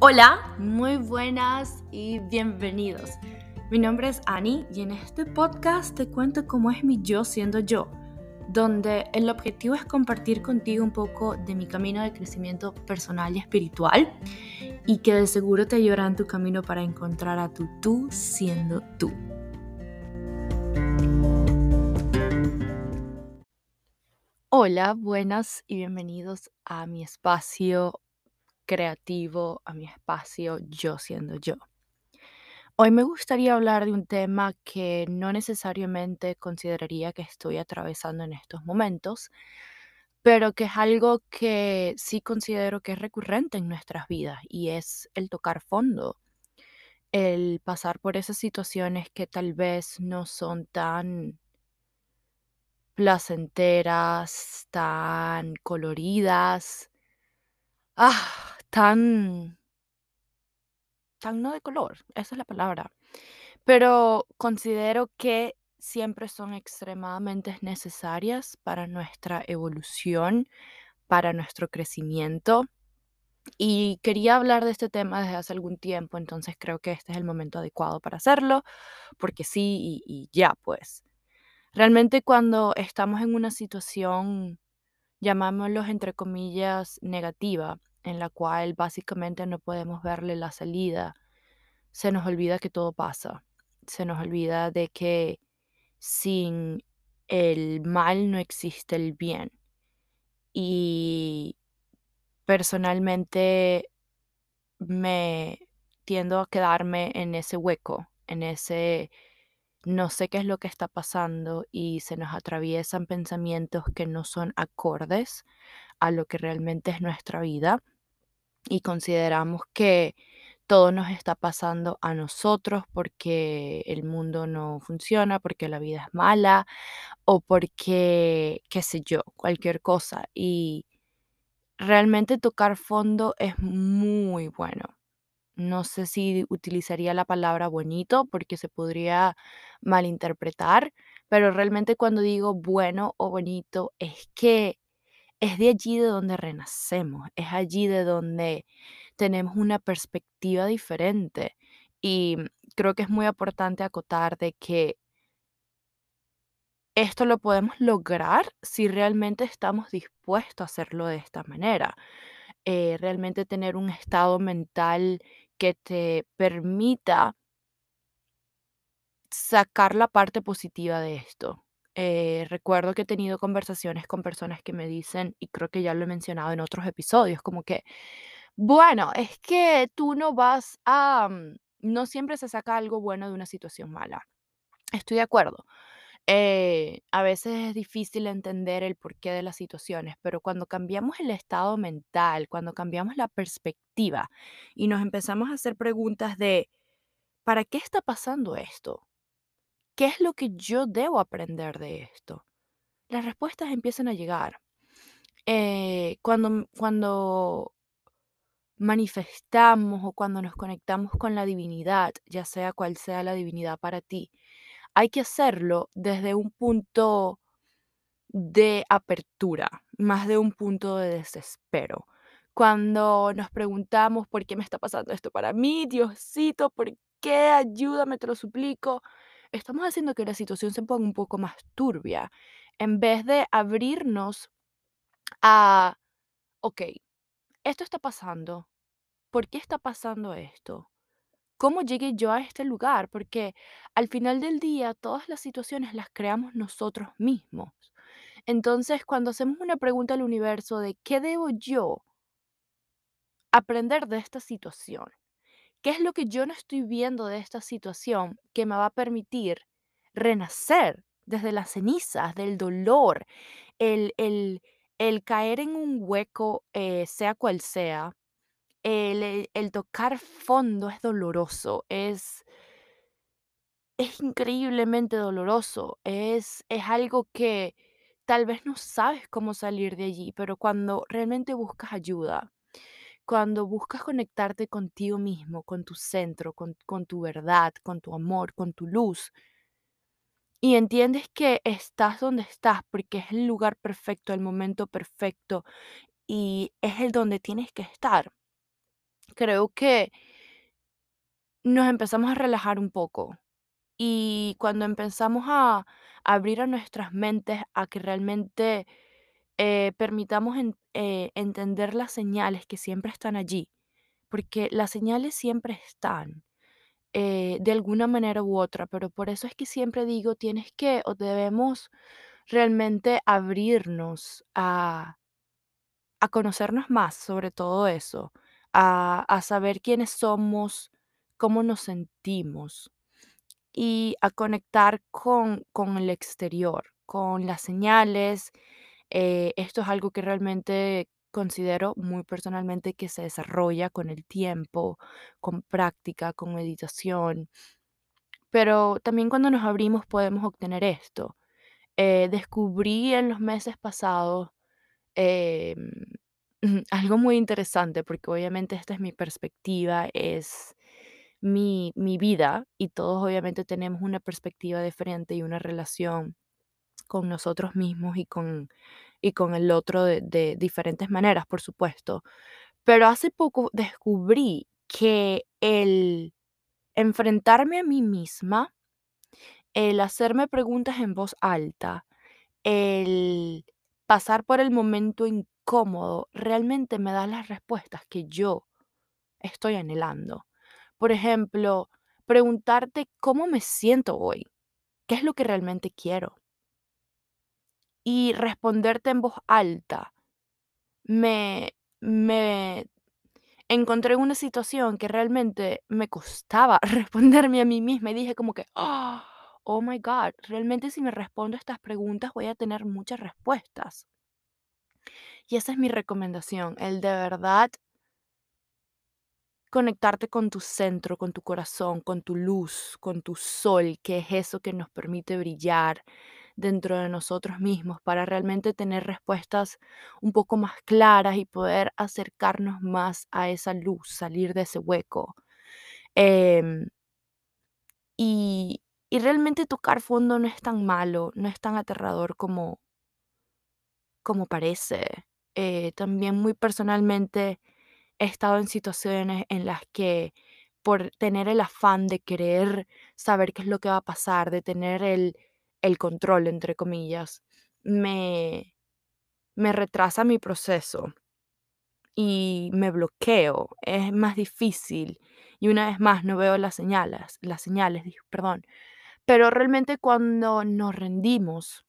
Hola, muy buenas y bienvenidos. Mi nombre es Annie y en este podcast te cuento cómo es mi yo siendo yo, donde el objetivo es compartir contigo un poco de mi camino de crecimiento personal y espiritual y que de seguro te ayudará en tu camino para encontrar a tu tú siendo tú. Hola, buenas y bienvenidos a mi espacio creativo, a mi espacio yo siendo yo. Hoy me gustaría hablar de un tema que no necesariamente consideraría que estoy atravesando en estos momentos, pero que es algo que sí considero que es recurrente en nuestras vidas y es el tocar fondo, el pasar por esas situaciones que tal vez no son tan placenteras, tan coloridas, ah, tan tan no de color, esa es la palabra. Pero considero que siempre son extremadamente necesarias para nuestra evolución, para nuestro crecimiento. Y quería hablar de este tema desde hace algún tiempo, entonces creo que este es el momento adecuado para hacerlo, porque sí y, ya pues. Realmente cuando estamos en una situación, llamámoslo entre comillas, negativa, en la cual básicamente no podemos verle la salida, se nos olvida que todo pasa, se nos olvida de que sin el mal no existe el bien. Y personalmente me tiendo a quedarme en ese hueco, en ese no sé qué es lo que está pasando y se nos atraviesan pensamientos que no son acordes a lo que realmente es nuestra vida y consideramos que todo nos está pasando a nosotros porque el mundo no funciona, porque la vida es mala o porque, qué sé yo, cualquier cosa. Y realmente tocar fondo es muy bueno. No sé si utilizaría la palabra bonito porque se podría malinterpretar, pero realmente cuando digo bueno o bonito es que es de allí de donde renacemos, es allí de donde tenemos una perspectiva diferente. Y creo que es muy importante acotar de que esto lo podemos lograr si realmente estamos dispuestos a hacerlo de esta manera. Eh, realmente tener un estado mental que te permita sacar la parte positiva de esto. Eh, recuerdo que he tenido conversaciones con personas que me dicen, y creo que ya lo he mencionado en otros episodios, como que, bueno, es que tú no vas a, mm, no siempre se saca algo bueno de una situación mala. Estoy de acuerdo. Eh, a veces es difícil entender el porqué de las situaciones, pero cuando cambiamos el estado mental, cuando cambiamos la perspectiva y nos empezamos a hacer preguntas de, ¿para qué está pasando esto? ¿Qué es lo que yo debo aprender de esto? Las respuestas empiezan a llegar. Eh, cuando, cuando manifestamos o cuando nos conectamos con la divinidad, ya sea cual sea la divinidad para ti, hay que hacerlo desde un punto de apertura, más de un punto de desespero. Cuando nos preguntamos por qué me está pasando esto para mí, Diosito, ¿por qué? Ayúdame, te lo suplico estamos haciendo que la situación se ponga un poco más turbia, en vez de abrirnos a, ok, esto está pasando, ¿por qué está pasando esto? ¿Cómo llegué yo a este lugar? Porque al final del día todas las situaciones las creamos nosotros mismos. Entonces, cuando hacemos una pregunta al universo de qué debo yo aprender de esta situación, ¿Qué es lo que yo no estoy viendo de esta situación que me va a permitir renacer desde las cenizas, del dolor, el, el, el caer en un hueco, eh, sea cual sea? El, el- tocar fondo es doloroso, es, es increíblemente doloroso, es, es algo que tal vez no sabes cómo salir de allí, pero cuando realmente buscas ayuda, cuando buscas conectarte contigo mismo, con tu centro, con, con tu verdad, con tu amor, con tu luz, y entiendes que estás donde estás porque es el lugar perfecto, el momento perfecto y es el donde tienes que estar, creo que nos empezamos a relajar un poco. Y cuando empezamos a abrir a nuestras mentes a que realmente eh, permitamos eh, entender las señales que siempre están allí, porque las señales siempre están, eh, de alguna manera u otra, pero por eso es que siempre digo, tienes que o debemos realmente abrirnos a, a conocernos más sobre todo eso, a, a saber quiénes somos, cómo nos sentimos y a conectar con, con el exterior, con las señales. Eh, esto es algo que realmente considero muy personalmente que se desarrolla con el tiempo, con práctica, con meditación, pero también cuando nos abrimos podemos obtener esto. Eh, descubrí en los meses pasados em, algo muy interesante, porque obviamente esta es mi perspectiva, es mi, mi vida y todos obviamente tenemos una perspectiva diferente y una relación con nosotros mismos y con, y con el otro de, de diferentes maneras, por supuesto. Pero hace poco descubrí que el enfrentarme a mí misma, el hacerme preguntas en voz alta, el pasar por el momento incómodo, realmente me da las respuestas que yo estoy anhelando. Por ejemplo, preguntarte cómo me siento hoy, qué es lo que realmente quiero y responderte en voz alta. Me, me encontré en una situación que realmente me costaba responderme a mí misma y dije como que, "Ah, oh my God, realmente si me respondo estas preguntas voy a tener muchas respuestas. Y esa es mi recomendación, el de verdad conectarte con tu centro, con tu corazón, con tu luz, con tu sol, que es eso que nos permite brillar dentro de nosotros mismos para realmente tener respuestas un poco más claras y poder acercarnos más a esa luz, salir de ese hueco. Em, y, y realmente tocar fondo no es tan malo, no es tan aterrador como, como parece. Eh, también muy personalmente he estado en situaciones en las que por tener el afán de querer saber qué es lo que va a pasar, de tener el, el control, entre comillas, me, me retrasa mi proceso y me bloqueo. Es más difícil y una vez más no veo las señales, las señales, perdón. Pero realmente cuando nos rendimos,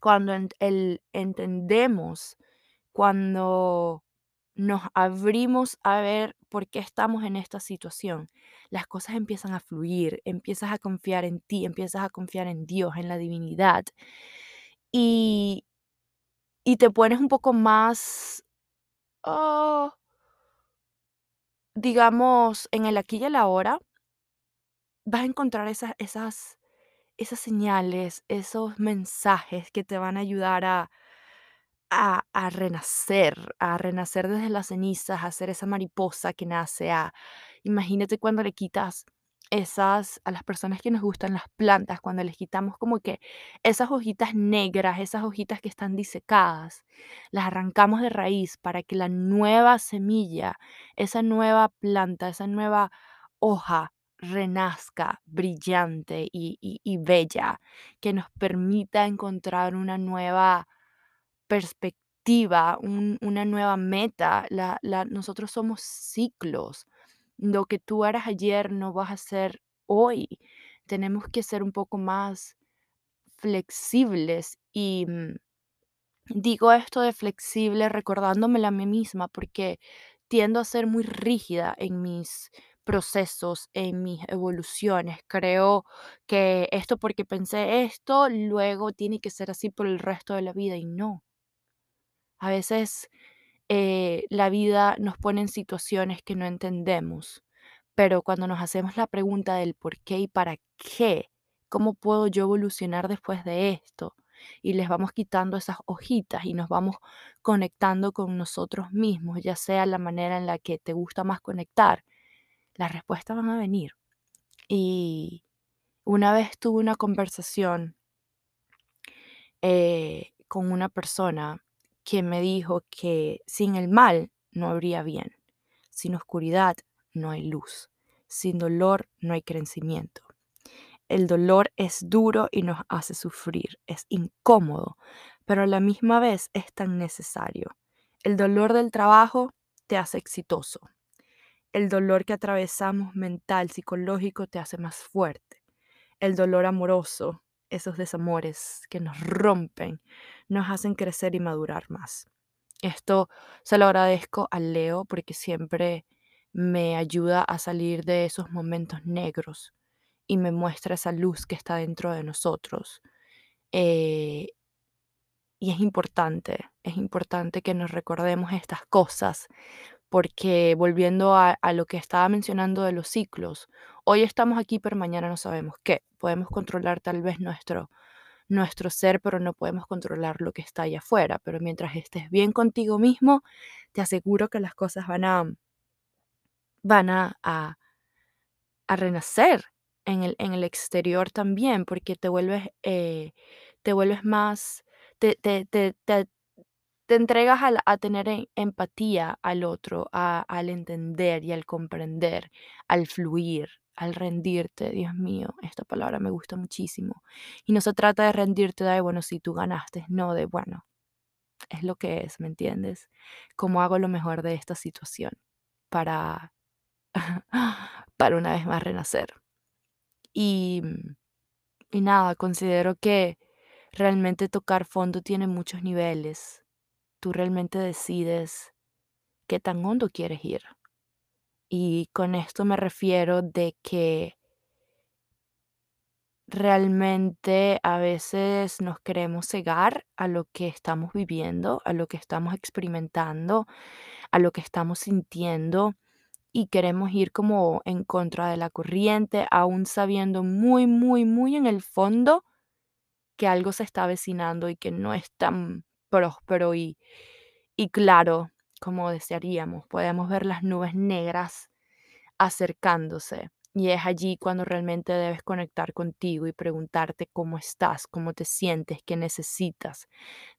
cuando el- entendemos, cuando nos abrimos a ver por qué estamos en esta situación, las cosas empiezan a fluir, empiezas a confiar en ti, empiezas a confiar en Dios, en la divinidad. Y, y te pones un poco más, oh, digamos, en el aquí y el ahora, vas a encontrar esas, esas, esas señales, esos mensajes que te van a ayudar a a, renacer, a renacer desde las cenizas, a ser esa mariposa que nace, a imagínate cuando le quitas esas, a las personas que nos gustan las plantas, cuando les quitamos como que esas hojitas negras, esas hojitas que están disecadas, las arrancamos de raíz para que la nueva semilla, esa nueva planta, esa nueva hoja renazca brillante y bella, que nos permita encontrar una nueva perspectiva, un- una nueva meta. La, la- nosotros somos ciclos. Lo que tú eras ayer no vas a ser hoy. Tenemos que ser un poco más flexibles y mm, digo esto de flexible recordándomela a mí misma porque tiendo a ser muy rígida en mis procesos, en mis evoluciones. Creo que esto porque pensé esto, luego tiene que ser así por el resto de la vida y no. A veces eh, la vida nos pone en situaciones que no entendemos, pero cuando nos hacemos la pregunta del por qué y para qué, ¿cómo puedo yo evolucionar después de esto? Y les vamos quitando esas hojitas y nos vamos conectando con nosotros mismos, ya sea la manera en la que te gusta más conectar, las respuestas van a venir. Y una vez tuve una conversación eh, con una persona que me dijo que sin el mal no habría bien. Sin oscuridad no hay luz. Sin dolor no hay crecimiento. El dolor es duro y nos hace sufrir, es incómodo, pero a la misma vez es tan necesario. El dolor del trabajo te hace exitoso. El dolor que atravesamos mental, psicológico, te hace más fuerte. El dolor amoroso, esos desamores que nos rompen, nos hacen crecer y madurar más. Esto se lo agradezco a Leo porque siempre me ayuda a salir de esos momentos negros y me muestra esa luz que está dentro de nosotros. Eh, y es importante, es importante que nos recordemos estas cosas, porque volviendo a, lo que estaba mencionando de los ciclos, hoy estamos aquí, pero mañana no sabemos qué. Podemos controlar tal vez nuestro, nuestro ser, pero no podemos controlar lo que está allá afuera. Pero mientras estés bien contigo mismo, te aseguro que las cosas van a, van a, a, renacer en el, en el exterior también, porque te vuelves, eh, te vuelves más, te, te, te, entregas a, tener em, empatía al otro, a, al entender y al comprender, al fluir, al rendirte. Dios mío, esta palabra me gusta muchísimo. Y no se trata de rendirte de, bueno, si tú ganaste, no de, bueno, es lo que es, ¿me entiendes? ¿Cómo hago lo mejor de esta situación para, para una vez más renacer? Y, y nada, considero que realmente tocar fondo tiene muchos niveles. Tú realmente decides qué tan hondo quieres ir. Y con esto me refiero de que realmente a veces nos queremos cegar a lo que estamos viviendo, a lo que estamos experimentando, a lo que estamos sintiendo y queremos ir como en contra de la corriente, aún sabiendo muy, muy, muy en el fondo que algo se está avecinando y que no es tan próspero y, y claro como desearíamos. Podemos ver las nubes negras acercándose. Y es allí cuando realmente debes conectar contigo y preguntarte cómo estás, cómo te sientes, qué necesitas.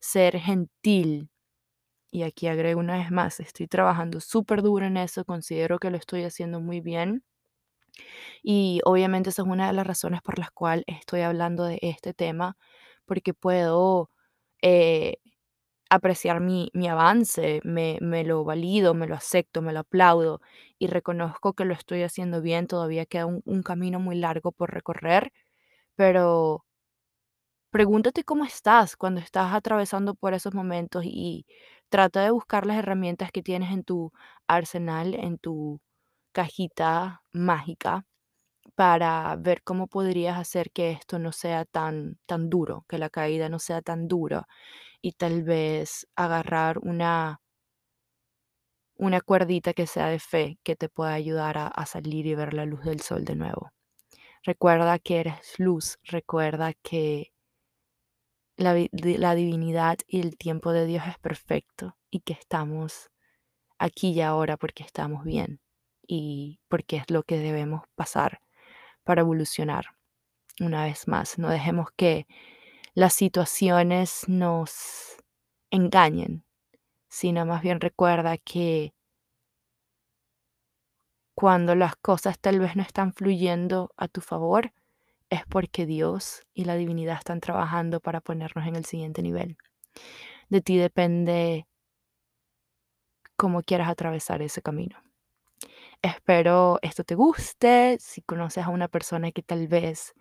Ser gentil. Y aquí agrego una vez más, estoy trabajando súper duro en eso, considero que lo estoy haciendo muy bien. Y obviamente esa es una de las razones por las cuales estoy hablando de este tema, porque puedo eh, apreciar mi, mi avance, me, me lo valido, me lo acepto, me lo aplaudo y reconozco que lo estoy haciendo bien, todavía queda un, un camino muy largo por recorrer, pero pregúntate cómo estás cuando estás atravesando por esos momentos y trata de buscar las herramientas que tienes en tu arsenal, en tu cajita mágica para ver cómo podrías hacer que esto no sea tan, tan duro, que la caída no sea tan dura y tal vez agarrar una, una cuerdita que sea de fe que te pueda ayudar a, a salir y ver la luz del sol de nuevo. Recuerda que eres luz, recuerda que la, la divinidad y el tiempo de Dios es perfecto y que estamos aquí y ahora porque estamos bien y porque es lo que debemos pasar para evolucionar. Una vez más, no dejemos que las situaciones nos engañen, sino más bien recuerda que cuando las cosas tal vez no están fluyendo a tu favor, es porque Dios y la divinidad están trabajando para ponernos en el siguiente nivel. De ti depende cómo quieras atravesar ese camino. Espero esto te guste. Si conoces a una persona que tal vez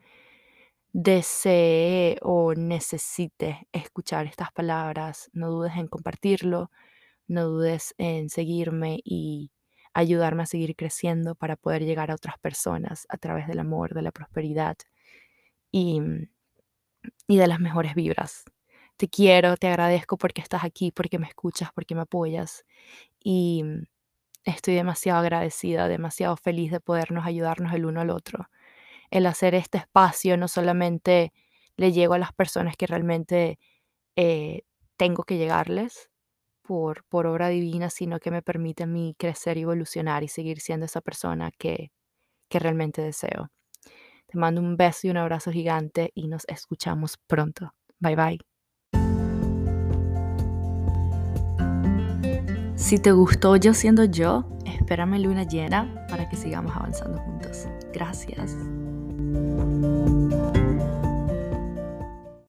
desee o necesite escuchar estas palabras, no dudes en compartirlo, no dudes en seguirme y ayudarme a seguir creciendo para poder llegar a otras personas a través del amor, de la prosperidad y, y de las mejores vibras. Te quiero, te agradezco porque estás aquí, porque me escuchas, porque me apoyas y estoy demasiado agradecida, demasiado feliz de podernos ayudarnos el uno al otro. El hacer este espacio no solamente le llego a las personas que realmente eh, tengo que llegarles por, por obra divina, sino que me permite a mí crecer y evolucionar y seguir siendo esa persona que, que realmente deseo. Te mando un beso y un abrazo gigante y nos escuchamos pronto. Bye bye. Si te gustó yo siendo yo, Espérame luna llena para que sigamos avanzando juntos. Gracias. Bye.